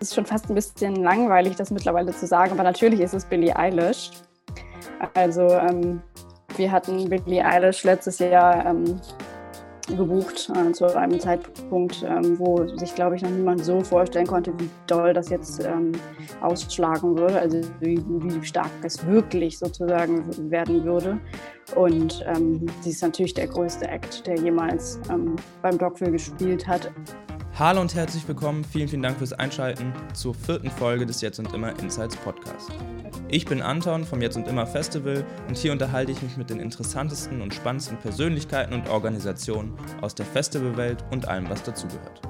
ist schon fast ein bisschen langweilig, das mittlerweile zu sagen, aber natürlich ist es Billie Eilish. Also ähm, wir hatten Billie Eilish letztes Jahr ähm, gebucht äh, zu einem Zeitpunkt, ähm, wo sich, glaube ich, noch niemand so vorstellen konnte, wie doll das jetzt ähm, ausschlagen würde, also wie, wie, stark es wirklich sozusagen werden würde. Und ähm, sie ist natürlich der größte Act, der jemals ähm, beim Dogville gespielt hat. Hallo und herzlich willkommen. Vielen, vielen Dank fürs Einschalten zur vierten Folge des Jetzt und Immer Insights Podcast. Ich bin Anton vom Jetzt und Immer Festival und hier unterhalte ich mich mit den interessantesten und spannendsten Persönlichkeiten und Organisationen aus der Festivalwelt und allem, was dazugehört.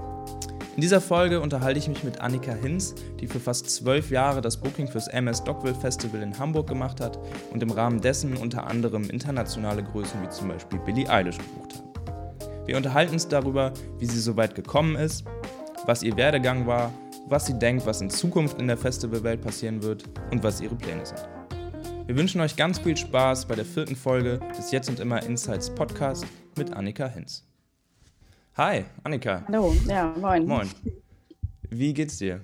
In dieser Folge unterhalte ich mich mit Annika Hinz, die für fast zwölf Jahre das Booking fürs MS Dockville Festival in Hamburg gemacht hat und im Rahmen dessen unter anderem internationale Größen wie zum Beispiel Billie Eilish gebucht hat. Wir unterhalten uns darüber, wie sie so weit gekommen ist, was ihr Werdegang war, was sie denkt, was in Zukunft in der Festivalwelt passieren wird und was ihre Pläne sind. Wir wünschen euch ganz viel Spaß bei der vierten Folge des Jetzt und Immer Insights Podcast mit Annika Hinz. Hi, Annika. Hallo, ja, moin. Moin. Wie geht's dir?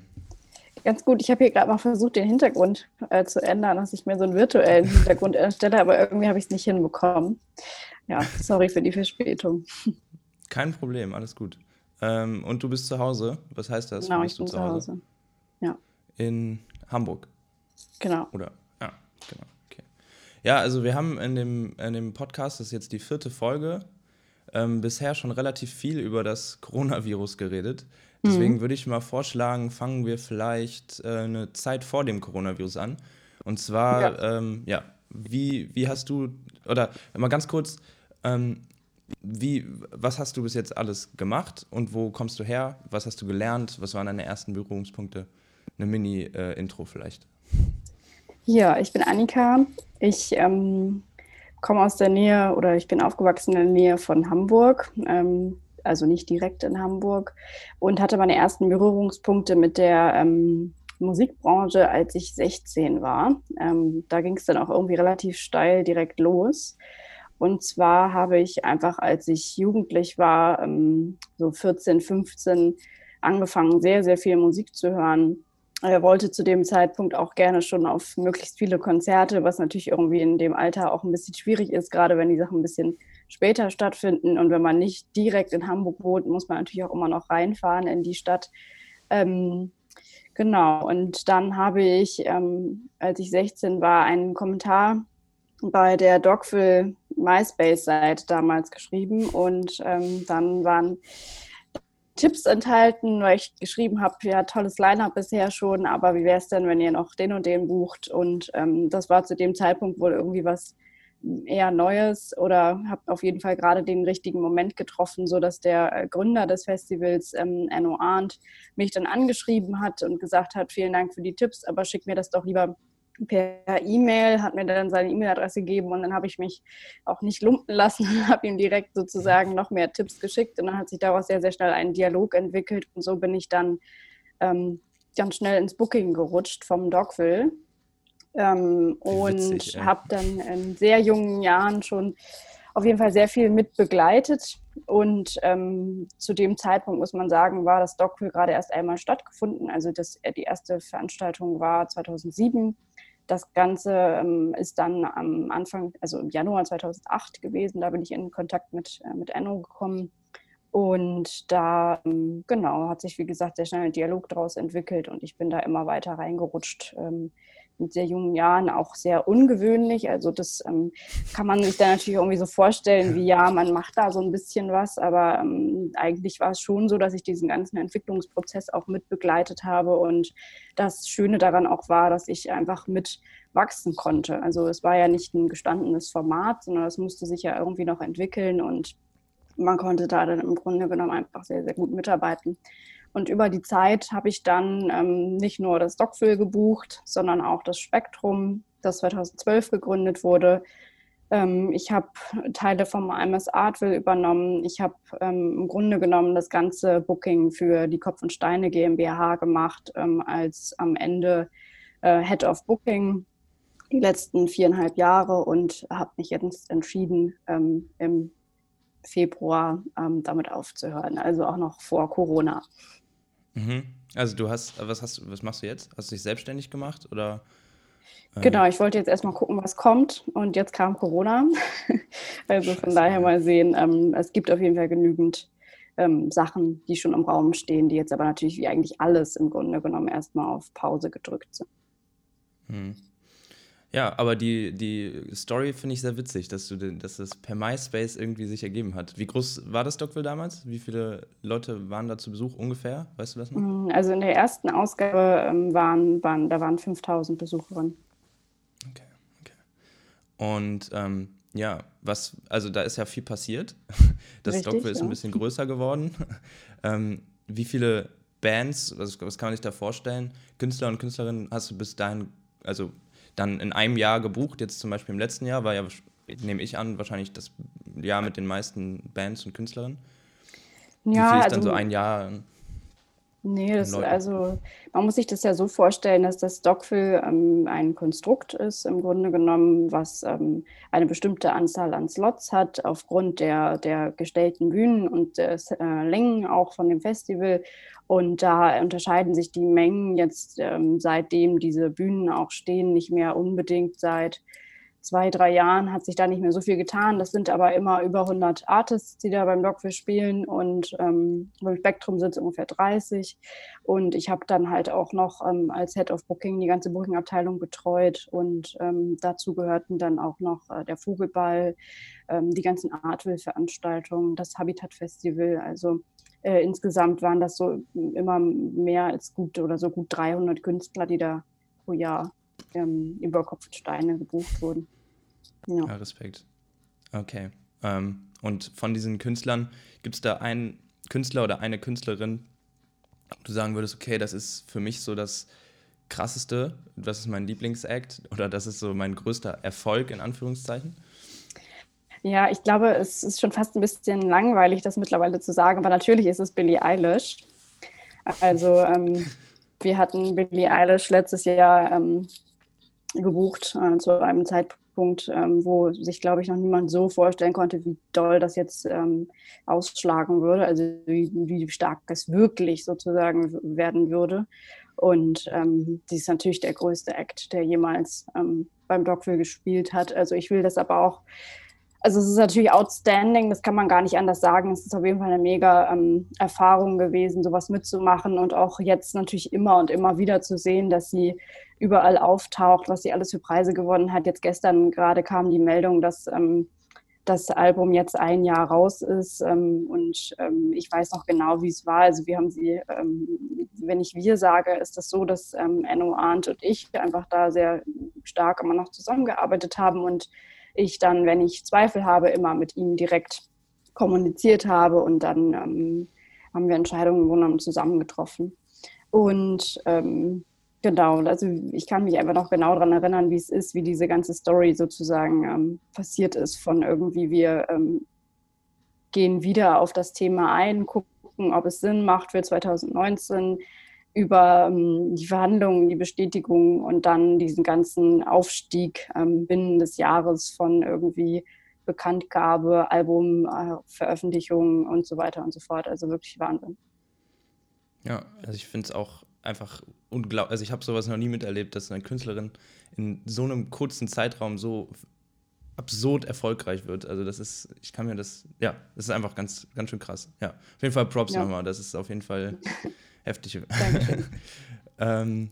Ganz gut. Ich habe hier gerade mal versucht, den Hintergrund äh, zu ändern, dass ich mir so einen virtuellen Hintergrund erstelle, aber irgendwie habe ich es nicht hinbekommen. Ja, sorry für die Verspätung. Kein Problem, alles gut. Ähm, und du bist zu Hause. Was heißt das? Genau, ich bin zu Hause? Hause. Ja. In Hamburg. Genau. Oder? Ja, genau. Okay. Ja, also wir haben in dem, in dem Podcast, das ist jetzt die vierte Folge, ähm, bisher schon relativ viel über das Coronavirus geredet. Deswegen mhm. würde ich mal vorschlagen, fangen wir vielleicht äh, eine Zeit vor dem Coronavirus an. Und zwar, ja, ähm, ja wie, wie hast du, oder mal ganz kurz, ähm, wie, was hast du bis jetzt alles gemacht und wo kommst du her? Was hast du gelernt? Was waren deine ersten Berührungspunkte? Eine Mini-Intro äh, vielleicht. Ja, ich bin Annika. Ich ähm, komme aus der Nähe oder ich bin aufgewachsen in der Nähe von Hamburg, ähm, also nicht direkt in Hamburg und hatte meine ersten Berührungspunkte mit der ähm, Musikbranche, als ich 16 war. Ähm, da ging es dann auch irgendwie relativ steil direkt los. Und zwar habe ich einfach, als ich jugendlich war, ähm, so 14, 15, angefangen, sehr, sehr viel Musik zu hören. Er wollte zu dem Zeitpunkt auch gerne schon auf möglichst viele Konzerte, was natürlich irgendwie in dem Alter auch ein bisschen schwierig ist, gerade wenn die Sachen ein bisschen später stattfinden. Und wenn man nicht direkt in Hamburg wohnt, muss man natürlich auch immer noch reinfahren in die Stadt. Ähm, genau, und dann habe ich, ähm, als ich 16 war, einen Kommentar bei der Dogville MySpace-Seite damals geschrieben und ähm, dann waren Tipps enthalten, weil ich geschrieben habe, ja, tolles Line-Up bisher schon, aber wie wäre es denn, wenn ihr noch den und den bucht? Und ähm, das war zu dem Zeitpunkt wohl irgendwie was eher Neues oder habe auf jeden Fall gerade den richtigen Moment getroffen, so dass der äh, Gründer des Festivals, ähm, Enno Arndt, mich dann angeschrieben hat und gesagt hat, vielen Dank für die Tipps, aber schick mir das doch lieber per E-Mail, hat mir dann seine E-Mail-Adresse gegeben und dann habe ich mich auch nicht lumpen lassen und habe ihm direkt sozusagen noch mehr Tipps geschickt und dann hat sich daraus sehr, sehr schnell ein Dialog entwickelt und so bin ich dann ähm, ganz schnell ins Booking gerutscht vom Dogville ähm, und habe dann in sehr jungen Jahren schon auf jeden Fall sehr viel mit begleitet. Und ähm, zu dem Zeitpunkt muss man sagen, war das Dogville gerade erst einmal stattgefunden. Also das, die erste Veranstaltung war 2007 das Ganze ähm, ist dann am Anfang, also im Januar 2008 gewesen. Da bin ich in Kontakt mit, äh, mit Enno gekommen. Und da, ähm, genau, hat sich, wie gesagt, sehr schnell ein Dialog daraus entwickelt und ich bin da immer weiter reingerutscht. Mit sehr jungen Jahren auch sehr ungewöhnlich. Also das ähm, kann man sich da natürlich irgendwie so vorstellen, wie ja, man macht da so ein bisschen was, aber ähm, eigentlich war es schon so, dass ich diesen ganzen Entwicklungsprozess auch mit begleitet habe und das Schöne daran auch war, dass ich einfach mit wachsen konnte. Also es war ja nicht ein gestandenes Format, sondern es musste sich ja irgendwie noch entwickeln und man konnte da dann im Grunde genommen einfach sehr, sehr gut mitarbeiten. Und über die Zeit habe ich dann ähm, nicht nur das Dockville gebucht, sondern auch das Spektrum, das 2012 gegründet wurde. Ähm, ich habe Teile vom IMS Artville übernommen. Ich habe ähm, im Grunde genommen das ganze Booking für die Kopf und Steine GmbH gemacht, ähm, als am Ende äh, Head of Booking die letzten viereinhalb Jahre und habe mich jetzt entschieden, ähm, im Februar ähm, damit aufzuhören, also auch noch vor Corona. Mhm. Also du hast, was hast was machst du jetzt? Hast du dich selbstständig gemacht oder? Ähm? Genau, ich wollte jetzt erstmal gucken, was kommt und jetzt kam Corona. also von Scheiße, daher mal sehen, ähm, es gibt auf jeden Fall genügend ähm, Sachen, die schon im Raum stehen, die jetzt aber natürlich wie eigentlich alles im Grunde genommen erstmal auf Pause gedrückt sind. Hm. Ja, aber die, die Story finde ich sehr witzig, dass, du, dass das per MySpace irgendwie sich ergeben hat. Wie groß war das Dockville damals? Wie viele Leute waren da zu Besuch ungefähr? Weißt du das noch? Hm, also in der ersten Ausgabe ähm, waren, waren, da waren 5000 Besucherinnen. Okay, okay. Und ähm, ja, was, also da ist ja viel passiert. Das Richtig, Dockville ist ja. ein bisschen größer geworden. ähm, wie viele Bands, was, was kann man sich da vorstellen? Künstler und Künstlerinnen hast du bis dahin, also dann in einem Jahr gebucht. Jetzt zum Beispiel im letzten Jahr war ja, nehme ich an, wahrscheinlich das Jahr mit den meisten Bands und Künstlerinnen. Ja, Wie viel ist also, dann so ein Jahr? Nee, das, also man muss sich das ja so vorstellen, dass das Stockfill ähm, ein Konstrukt ist, im Grunde genommen, was ähm, eine bestimmte Anzahl an Slots hat, aufgrund der, der gestellten Bühnen und des äh, Längen auch von dem Festival. Und da unterscheiden sich die Mengen jetzt, ähm, seitdem diese Bühnen auch stehen, nicht mehr unbedingt seit zwei, drei Jahren hat sich da nicht mehr so viel getan. Das sind aber immer über 100 Artists, die da beim Dogfish spielen und ähm, beim Spektrum sind es ungefähr 30. Und ich habe dann halt auch noch ähm, als Head of Booking die ganze Booking-Abteilung betreut und ähm, dazu gehörten dann auch noch äh, der Vogelball, ähm, die ganzen Artwill-Veranstaltungen, das Habitat-Festival. Also äh, insgesamt waren das so immer mehr als gut oder so gut 300 Künstler, die da pro Jahr ähm, über Kopf und Steine gebucht wurden. Ja, ja Respekt. Okay. Ähm, und von diesen Künstlern, gibt es da einen Künstler oder eine Künstlerin, du sagen würdest, okay, das ist für mich so das krasseste, das ist mein Lieblingsact oder das ist so mein größter Erfolg in Anführungszeichen? Ja, ich glaube, es ist schon fast ein bisschen langweilig, das mittlerweile zu sagen, aber natürlich ist es Billie Eilish. Also ähm, wir hatten Billie Eilish letztes Jahr ähm, gebucht äh, zu einem Zeitpunkt, ähm, wo sich, glaube ich, noch niemand so vorstellen konnte, wie doll das jetzt ähm, ausschlagen würde, also wie, wie, stark es wirklich sozusagen werden würde. Und ähm, sie ist natürlich der größte Act, der jemals ähm, beim Dogville gespielt hat. Also ich will das aber auch also es ist natürlich outstanding, das kann man gar nicht anders sagen. Es ist auf jeden Fall eine mega ähm, Erfahrung gewesen, sowas mitzumachen und auch jetzt natürlich immer und immer wieder zu sehen, dass sie überall auftaucht, was sie alles für Preise gewonnen hat. Jetzt gestern gerade kam die Meldung, dass ähm, das Album jetzt ein Jahr raus ist ähm, und ähm, ich weiß noch genau, wie es war. Also wir haben sie, ähm, wenn ich wir sage, ist das so, dass ähm, Enno Arndt und ich einfach da sehr stark immer noch zusammengearbeitet haben und ich dann, wenn ich Zweifel habe, immer mit ihm direkt kommuniziert habe und dann ähm, haben wir Entscheidungen im Grunde zusammen getroffen. Und ähm, genau, also ich kann mich einfach noch genau daran erinnern, wie es ist, wie diese ganze Story sozusagen ähm, passiert ist, von irgendwie wir ähm, gehen wieder auf das Thema ein, gucken, ob es Sinn macht für 2019 über ähm, die Verhandlungen, die Bestätigung und dann diesen ganzen Aufstieg ähm, binnen des Jahres von irgendwie Bekanntgabe, Albumveröffentlichungen äh, und so weiter und so fort. Also wirklich Wahnsinn. Ja, also ich finde es auch einfach unglaublich. Also ich habe sowas noch nie miterlebt, dass eine Künstlerin in so einem kurzen Zeitraum so absurd erfolgreich wird. Also das ist, ich kann mir das, ja, das ist einfach ganz, ganz schön krass. Ja, auf jeden Fall Props ja. nochmal. Das ist auf jeden Fall Heftig. ähm,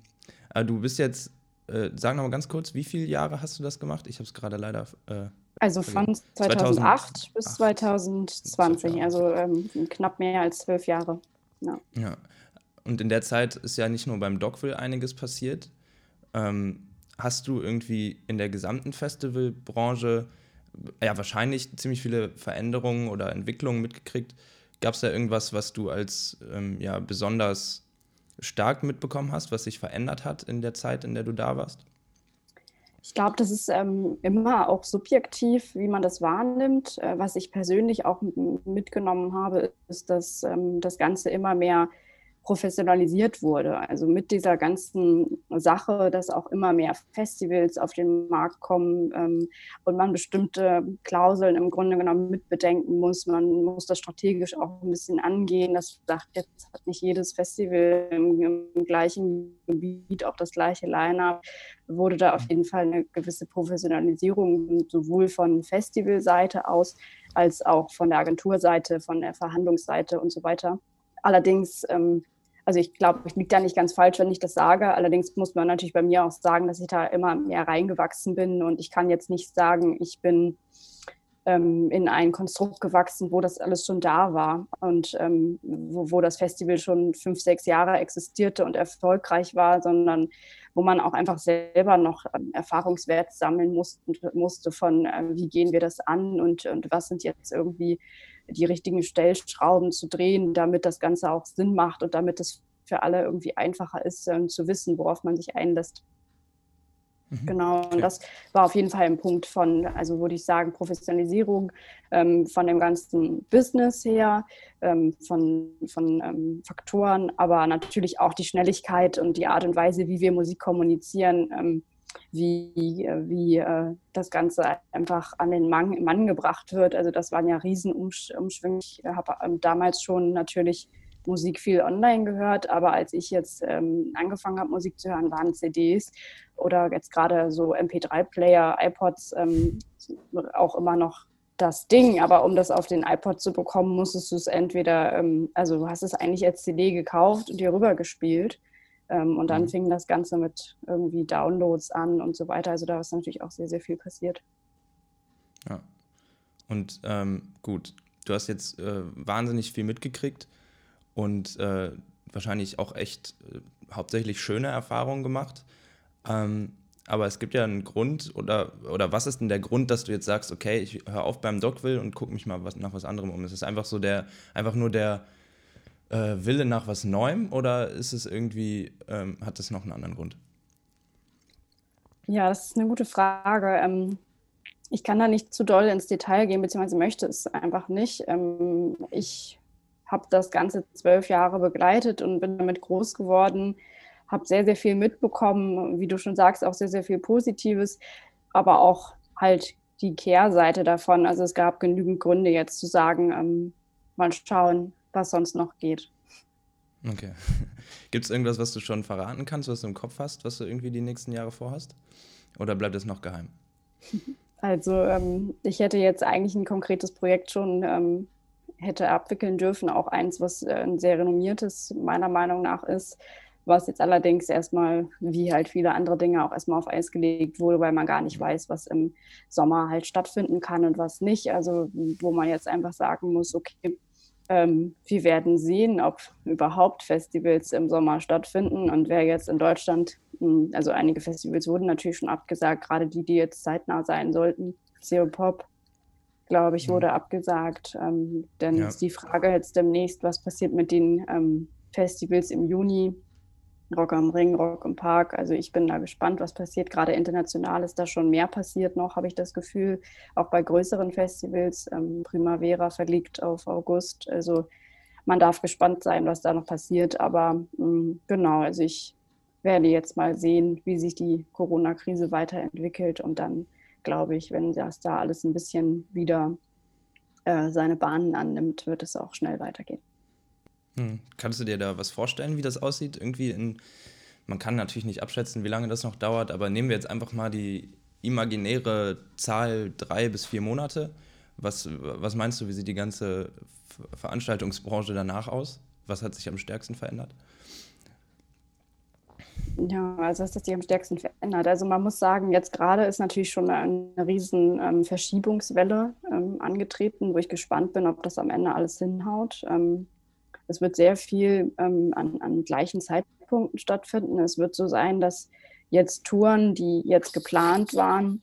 aber du bist jetzt, äh, sag noch mal ganz kurz, wie viele Jahre hast du das gemacht? Ich habe es gerade leider. Äh, also von 2008 bis 2020, also ähm, knapp mehr als zwölf Jahre. Ja. ja. Und in der Zeit ist ja nicht nur beim Dogville einiges passiert. Ähm, hast du irgendwie in der gesamten Festivalbranche ja wahrscheinlich ziemlich viele Veränderungen oder Entwicklungen mitgekriegt? Gab es da irgendwas, was du als ähm, ja, besonders stark mitbekommen hast, was sich verändert hat in der Zeit, in der du da warst? Ich glaube, das ist ähm, immer auch subjektiv, wie man das wahrnimmt. Äh, was ich persönlich auch mitgenommen habe, ist, dass ähm, das Ganze immer mehr professionalisiert wurde. Also mit dieser ganzen Sache, dass auch immer mehr Festivals auf den Markt kommen ähm, und man bestimmte Klauseln im Grunde genommen mitbedenken muss. Man muss das strategisch auch ein bisschen angehen. Das sagt jetzt hat nicht jedes Festival im, im gleichen Gebiet auch das gleiche Line-up. Wurde da auf jeden Fall eine gewisse Professionalisierung sowohl von Festivalseite aus als auch von der Agenturseite, von der Verhandlungsseite und so weiter. Allerdings ähm, also ich glaube, ich liege da nicht ganz falsch, wenn ich das sage. Allerdings muss man natürlich bei mir auch sagen, dass ich da immer mehr reingewachsen bin und ich kann jetzt nicht sagen, ich bin ähm, in ein Konstrukt gewachsen, wo das alles schon da war und ähm, wo, wo das Festival schon fünf, sechs Jahre existierte und erfolgreich war, sondern wo man auch einfach selber noch ähm, Erfahrungswert sammeln musste, musste von, äh, wie gehen wir das an und, und was sind jetzt irgendwie die richtigen Stellschrauben zu drehen, damit das Ganze auch Sinn macht und damit es für alle irgendwie einfacher ist, äh, zu wissen, worauf man sich einlässt. Mhm. Genau, und das war auf jeden Fall ein Punkt von, also würde ich sagen, Professionalisierung ähm, von dem ganzen Business her, ähm, von, von ähm, Faktoren, aber natürlich auch die Schnelligkeit und die Art und Weise, wie wir Musik kommunizieren, ähm, wie, wie äh, das Ganze einfach an den Mann, Mann gebracht wird. Also das waren ja Riesenumschwünge. Ich habe ähm, damals schon natürlich Musik viel online gehört, aber als ich jetzt ähm, angefangen habe, Musik zu hören, waren CDs oder jetzt gerade so MP3-Player, iPods ähm, auch immer noch das Ding. Aber um das auf den iPod zu bekommen, musstest du es entweder, ähm, also du hast es eigentlich als CD gekauft und dir rübergespielt. Ähm, und dann mhm. fing das Ganze mit irgendwie Downloads an und so weiter. Also da ist natürlich auch sehr, sehr viel passiert. Ja. Und ähm, gut, du hast jetzt äh, wahnsinnig viel mitgekriegt und äh, wahrscheinlich auch echt äh, hauptsächlich schöne Erfahrungen gemacht. Ähm, aber es gibt ja einen Grund, oder, oder was ist denn der Grund, dass du jetzt sagst, okay, ich höre auf beim Dogville und gucke mich mal was, nach was anderem um? Ist es einfach so der, einfach nur der, äh, Wille nach was Neuem oder ist es irgendwie, ähm, hat es noch einen anderen Grund? Ja, das ist eine gute Frage. Ähm, ich kann da nicht zu doll ins Detail gehen, beziehungsweise möchte es einfach nicht. Ähm, ich habe das Ganze zwölf Jahre begleitet und bin damit groß geworden, habe sehr, sehr viel mitbekommen, wie du schon sagst, auch sehr, sehr viel Positives, aber auch halt die Kehrseite davon. Also es gab genügend Gründe jetzt zu sagen, ähm, mal schauen, was sonst noch geht. Okay. Gibt es irgendwas, was du schon verraten kannst, was du im Kopf hast, was du irgendwie die nächsten Jahre vorhast? Oder bleibt es noch geheim? Also ähm, ich hätte jetzt eigentlich ein konkretes Projekt schon ähm, hätte abwickeln dürfen, auch eins, was äh, ein sehr renommiertes meiner Meinung nach ist, was jetzt allerdings erstmal, wie halt viele andere Dinge, auch erstmal auf Eis gelegt wurde, weil man gar nicht weiß, was im Sommer halt stattfinden kann und was nicht. Also wo man jetzt einfach sagen muss, okay, ähm, wir werden sehen, ob überhaupt Festivals im Sommer stattfinden und wer jetzt in Deutschland, hm, also einige Festivals wurden natürlich schon abgesagt, gerade die, die jetzt zeitnah sein sollten. Zero Pop, glaube ich, wurde mhm. abgesagt. Ähm, denn ja. ist die Frage jetzt demnächst, was passiert mit den ähm, Festivals im Juni? Rock am Ring, Rock im Park. Also ich bin da gespannt, was passiert. Gerade international ist da schon mehr passiert noch, habe ich das Gefühl. Auch bei größeren Festivals. Ähm, Primavera verlegt auf August. Also man darf gespannt sein, was da noch passiert. Aber mh, mm, genau, also ich werde jetzt mal sehen, wie sich die Corona-Krise weiterentwickelt. Und dann glaube ich, wenn das da alles ein bisschen wieder äh, seine Bahnen annimmt, wird es auch schnell weitergehen. Hm. Kannst du dir da was vorstellen, wie das aussieht? Irgendwie in, man kann natürlich nicht abschätzen, wie lange das noch dauert, aber nehmen wir jetzt einfach mal die imaginäre Zahl drei bis vier Monate. Was, was meinst du, wie sieht die ganze Veranstaltungsbranche danach aus? Was hat sich am stärksten verändert? Ja, also was hat sich am stärksten verändert? Also man muss sagen, jetzt gerade ist natürlich schon eine, eine riesen ähm, Verschiebungswelle ähm, angetreten, wo ich gespannt bin, ob das am Ende alles hinhaut. Ähm, es wird sehr viel ähm, an, an gleichen Zeitpunkten stattfinden. Es wird so sein, dass jetzt Touren, die jetzt geplant waren,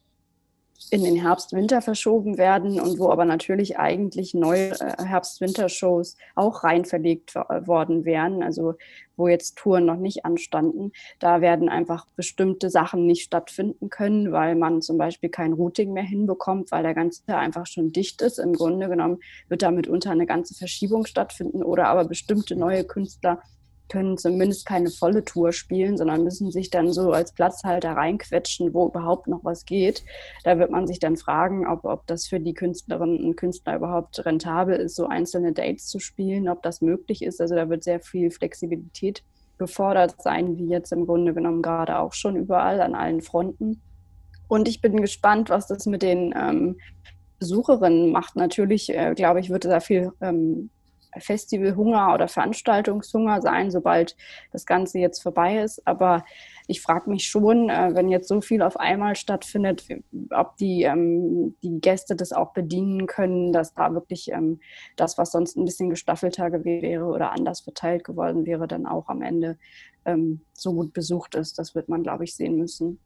in den Herbst-Winter verschoben werden und wo aber natürlich eigentlich neue äh, Herbst-Winter-Shows auch rein verlegt worden wären, also wo jetzt Touren noch nicht anstanden. Da werden einfach bestimmte Sachen nicht stattfinden können, weil man zum Beispiel kein Routing mehr hinbekommt, weil der ganze einfach schon dicht ist. Im Grunde genommen wird da mitunter eine ganze Verschiebung stattfinden oder aber bestimmte neue Künstler können zumindest keine volle Tour spielen, sondern müssen sich dann so als Platzhalter reinquetschen, wo überhaupt noch was geht. Da wird man sich dann fragen, ob, ob das für die Künstlerinnen und Künstler überhaupt rentabel ist, so einzelne Dates zu spielen, ob das möglich ist. Also da wird sehr viel Flexibilität gefordert sein, wie jetzt im Grunde genommen gerade auch schon überall an allen Fronten. Und ich bin gespannt, was das mit den ähm, Besucherinnen macht. Natürlich, äh, glaube ich, wird da viel ähm, Festivalhunger oder Veranstaltungshunger sein, sobald das Ganze jetzt vorbei ist. Aber ich frage mich schon, äh, wenn jetzt so viel auf einmal stattfindet, ob die, ähm, die Gäste das auch bedienen können, dass da wirklich ähm, das, was sonst ein bisschen gestaffelter wäre oder anders verteilt geworden wäre, dann auch am Ende ähm, so gut besucht ist. Das wird man, glaube ich, sehen müssen.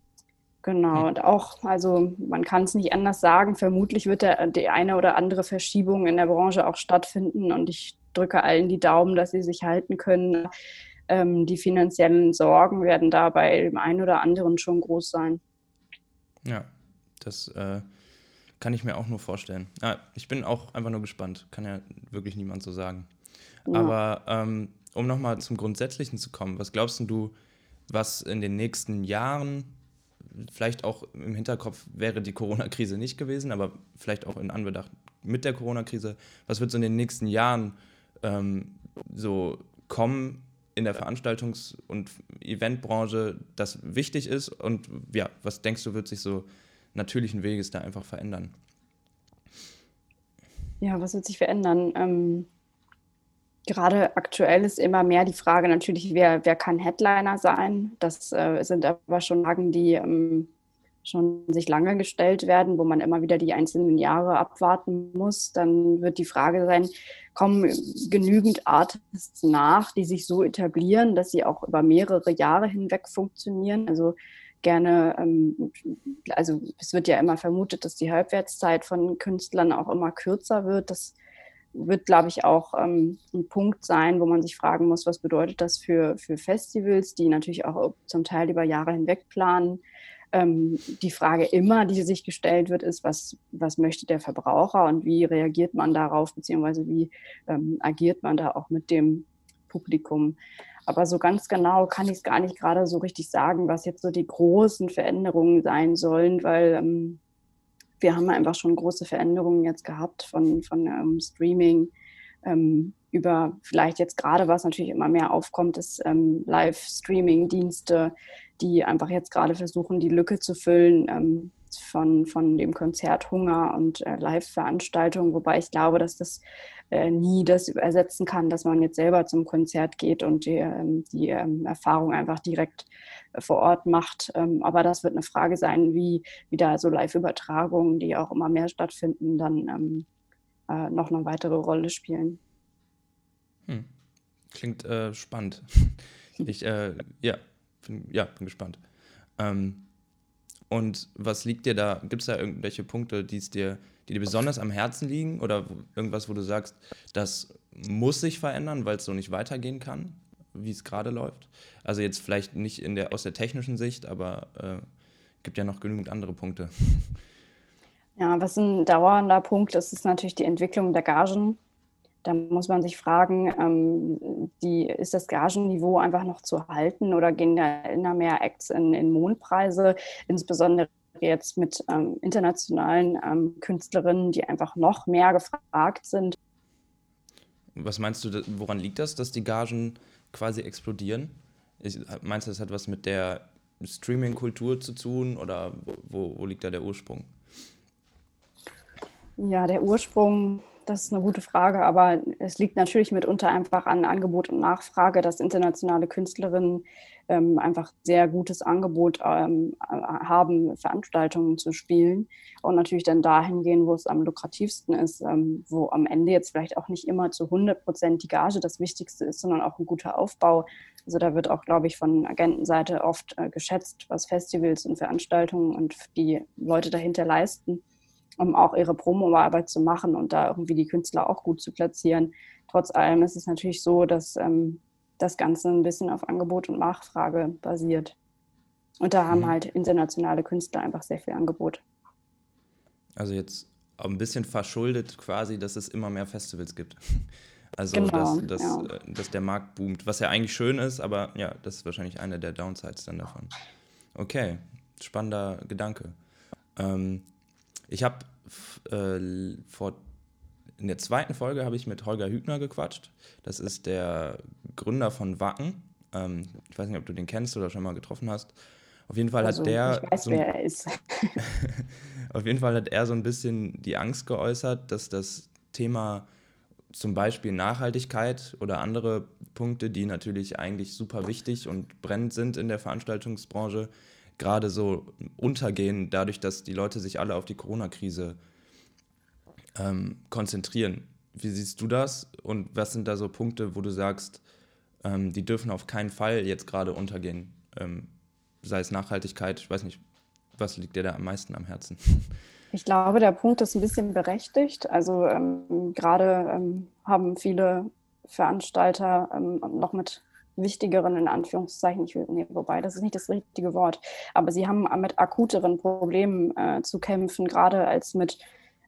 Genau, und auch, also man kann es nicht anders sagen, vermutlich wird der, die eine oder andere Verschiebung in der Branche auch stattfinden und ich drücke allen die Daumen, dass sie sich halten können. Ähm, die finanziellen Sorgen werden da bei dem einen oder anderen schon groß sein. Ja, das äh, kann ich mir auch nur vorstellen. Ja, ich bin auch einfach nur gespannt, kann ja wirklich niemand so sagen. Ja. Aber ähm, um nochmal zum Grundsätzlichen zu kommen, was glaubst du, was in den nächsten Jahren vielleicht auch im Hinterkopf wäre die Corona-Krise nicht gewesen, aber vielleicht auch in Anbedacht mit der Corona-Krise, was wird so in den nächsten Jahren ähm, so kommen in der Veranstaltungs- und Eventbranche, das wichtig ist und ja, was denkst du, wird sich so natürlichen Weges da einfach verändern? Ja, was wird sich verändern? Ähm, Gerade aktuell ist immer mehr die Frage natürlich, wer, wer kann Headliner sein? Das äh, sind aber schon Fragen, die ähm, schon sich lange gestellt werden, wo man immer wieder die einzelnen Jahre abwarten muss. Dann wird die Frage sein, kommen genügend Artists nach, die sich so etablieren, dass sie auch über mehrere Jahre hinweg funktionieren? Also gerne, ähm, also es wird ja immer vermutet, dass die Halbwertszeit von Künstlern auch immer kürzer wird. Das wird, glaube ich, auch ähm, ein Punkt sein, wo man sich fragen muss, was bedeutet das für, für Festivals, die natürlich auch zum Teil über Jahre hinweg planen. Ähm, die Frage immer, die sich gestellt wird, ist, was, was möchte der Verbraucher und wie reagiert man darauf, beziehungsweise wie ähm, agiert man da auch mit dem Publikum. Aber so ganz genau kann ich es gar nicht gerade so richtig sagen, was jetzt so die großen Veränderungen sein sollen, weil ähm, wir haben einfach schon große Veränderungen jetzt gehabt von, von ähm, Streaming ähm, über vielleicht jetzt gerade, was natürlich immer mehr aufkommt, ist ähm, Live-Streaming-Dienste, die einfach jetzt gerade versuchen, die Lücke zu füllen von, von dem Konzerthunger und äh, Live-Veranstaltungen, wobei ich glaube, dass das äh, nie das ersetzen kann, dass man jetzt selber zum Konzert geht und die, ähm, die ähm, Erfahrung einfach direkt äh, vor Ort macht. Ähm, aber das wird eine Frage sein, wie, wie da so Live-Übertragungen, die auch immer mehr stattfinden, dann ähm, äh, noch eine weitere Rolle spielen. Hm. Klingt äh, spannend. Ich, ja, bin, ja, bin gespannt. Ähm, und was liegt dir da? Gibt es da irgendwelche Punkte, die es dir die dir besonders am Herzen liegen oder irgendwas, wo du sagst, das muss sich verändern, weil es so nicht weitergehen kann, wie es gerade läuft? Also jetzt vielleicht nicht in der, aus der technischen Sicht, aber äh, gibt ja noch genügend andere Punkte. Ja, was ein dauernder Punkt ist, ist natürlich die Entwicklung der Gagen. Da muss man sich fragen, ähm, die, ist das Gagenniveau einfach noch zu halten oder gehen da immer mehr Acts in, in Mondpreise, insbesondere jetzt mit ähm, internationalen ähm, Künstlerinnen, die einfach noch mehr gefragt sind. Was meinst du, woran liegt das, dass die Gagen quasi explodieren? Ich, meinst du, das hat was mit der Streaming-Kultur zu tun oder wo, wo liegt da der Ursprung? Ja, der Ursprung das ist eine gute Frage, aber es liegt natürlich mitunter einfach an Angebot und Nachfrage, dass internationale Künstlerinnen ähm, einfach sehr gutes Angebot ähm, haben, Veranstaltungen zu spielen und natürlich dann dahin gehen, wo es am lukrativsten ist, ähm, wo am Ende jetzt vielleicht auch nicht immer zu 100 Prozent die Gage das Wichtigste ist, sondern auch ein guter Aufbau. Also da wird auch, glaube ich, von Agentenseite oft äh, geschätzt, was Festivals und Veranstaltungen und die Leute dahinter leisten um auch ihre Promo-Arbeit zu machen und da irgendwie die Künstler auch gut zu platzieren. Trotz allem ist es natürlich so, dass ähm, das Ganze ein bisschen auf Angebot und Nachfrage basiert. Und da haben mhm. halt internationale Künstler einfach sehr viel Angebot. Also jetzt ein bisschen verschuldet quasi, dass es immer mehr Festivals gibt. Also, genau, dass, dass, ja. Äh, dass der Markt boomt, was ja eigentlich schön ist, aber ja, das ist wahrscheinlich eine der Downsides dann davon. Okay, spannender Gedanke. Ähm, ich habe äh, vor in der zweiten Folge habe ich mit Holger Hübner gequatscht. Das ist der Gründer von Wacken. Ähm, ich weiß nicht, ob du den kennst oder schon mal getroffen hast. Auf jeden Fall also, hat der. Ich weiß, so wer er ist. auf jeden Fall hat er so ein bisschen die Angst geäußert, dass das Thema zum Beispiel Nachhaltigkeit oder andere Punkte, die natürlich eigentlich super wichtig und brennend sind in der Veranstaltungsbranche, gerade so untergehen, dadurch, dass die Leute sich alle auf die Corona-Krise ähm, konzentrieren. Wie siehst du das und was sind da so Punkte, wo du sagst, ähm, die dürfen auf keinen Fall jetzt gerade untergehen? Ähm, sei es Nachhaltigkeit, ich weiß nicht, was liegt dir da am meisten am Herzen? Ich glaube, der Punkt ist ein bisschen berechtigt. Also ähm, gerade ähm, haben viele Veranstalter ähm, noch mit wichtigeren, in Anführungszeichen, ich will, nee, wobei, das ist nicht das richtige Wort, aber sie haben mit akuteren Problemen äh, zu kämpfen, gerade als mit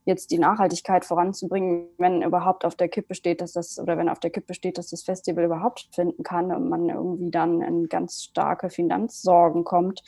jetzt die Nachhaltigkeit voranzubringen, wenn überhaupt auf der Kippe steht, dass das, oder wenn auf der Kippe steht, dass das Festival überhaupt finden kann und man irgendwie dann in ganz starke Finanzsorgen kommt,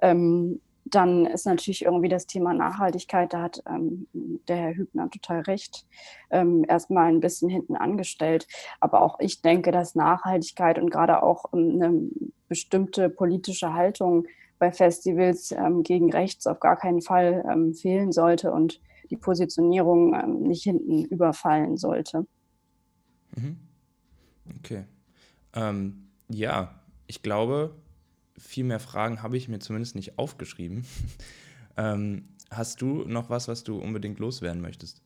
ähm, dann ist natürlich irgendwie das Thema Nachhaltigkeit, da hat ähm, der Herr Hübner total recht, ähm, erstmal ein bisschen hinten angestellt. Aber auch ich denke, dass Nachhaltigkeit und gerade auch ähm, eine bestimmte politische Haltung bei Festivals ähm, gegen rechts auf gar keinen Fall ähm, fehlen sollte und die Positionierung ähm, nicht hinten überfallen sollte. Mhm. Okay. ja, ich glaube, viel mehr Fragen habe ich mir zumindest nicht aufgeschrieben. ähm, hast du noch was, was du unbedingt loswerden möchtest?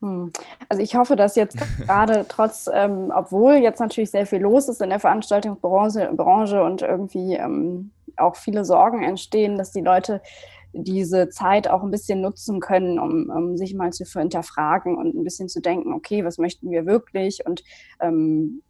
Hm. Also ich hoffe, dass jetzt gerade trotz, ähm, obwohl jetzt natürlich sehr viel los ist in der Veranstaltungsbranche Branche und irgendwie ähm, auch viele Sorgen entstehen, dass die Leute diese Zeit auch ein bisschen nutzen können, um, um sich mal zu hinterfragen und ein bisschen zu denken, okay, was möchten wir wirklich und ähm,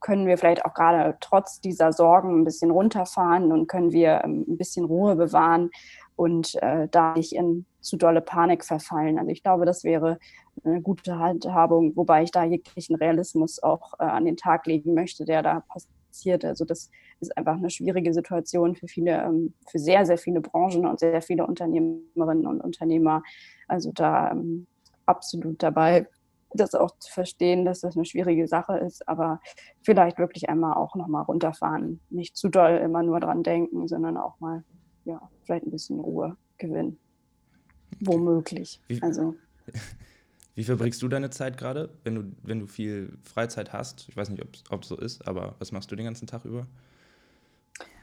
können wir vielleicht auch gerade trotz dieser Sorgen ein bisschen runterfahren und können wir ähm, ein bisschen Ruhe bewahren und äh, da nicht in zu dolle Panik verfallen. Also ich glaube, das wäre eine gute Handhabung, wobei ich da jeglichen Realismus auch äh, an den Tag legen möchte, der da passiert. Also das ist einfach eine schwierige Situation für viele, ähm, für sehr, sehr viele Branchen und sehr viele Unternehmerinnen und Unternehmer. Also da ähm, absolut dabei, das auch zu verstehen, dass das eine schwierige Sache ist, aber vielleicht wirklich einmal auch nochmal runterfahren. Nicht zu doll immer nur dran denken, sondern auch mal, ja, vielleicht ein bisschen Ruhe gewinnen. Womöglich. Wie, also. Wie verbringst du deine Zeit gerade, wenn du, wenn du viel Freizeit hast? Ich weiß nicht, ob es so ist, aber was machst du den ganzen Tag über?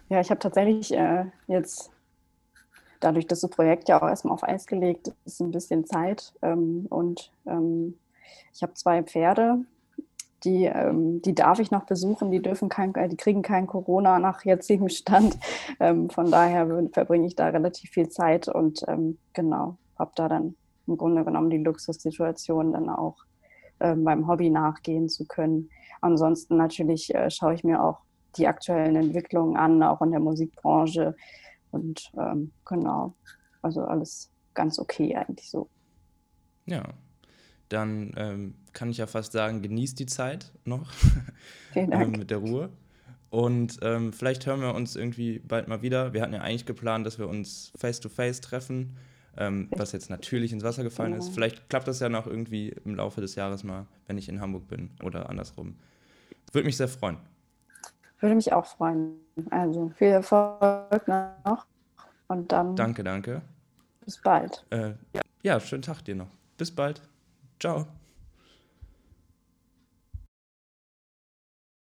Ja, ich habe tatsächlich äh, jetzt dadurch, dass das Projekt ja auch erstmal auf Eis gelegt ist, ein bisschen Zeit ähm, und ähm, ich habe zwei Pferde, die, ähm, die darf ich noch besuchen, die dürfen kein, äh, die kriegen kein Corona nach jetzigem Stand. Ähm, von daher verbringe ich da relativ viel Zeit und ähm, genau, habe da dann im Grunde genommen die Luxussituation, dann auch ähm, beim Hobby nachgehen zu können. Ansonsten natürlich äh, schaue ich mir auch die aktuellen Entwicklungen an, auch in der Musikbranche. Und ähm, genau, also alles ganz okay eigentlich so. Ja, dann ähm, kann ich ja fast sagen, genießt die Zeit noch ähm, mit der Ruhe. Und ähm, vielleicht hören wir uns irgendwie bald mal wieder. Wir hatten ja eigentlich geplant, dass wir uns face-to-face -face treffen, ähm, was jetzt natürlich ins Wasser gefallen ja. ist. Vielleicht klappt das ja noch irgendwie im Laufe des Jahres mal, wenn ich in Hamburg bin oder andersrum. Würde mich sehr freuen. Würde mich auch freuen. Also viel Erfolg noch und dann. Danke, danke. Bis bald. Äh, ja, schönen Tag dir noch. Bis bald. Ciao.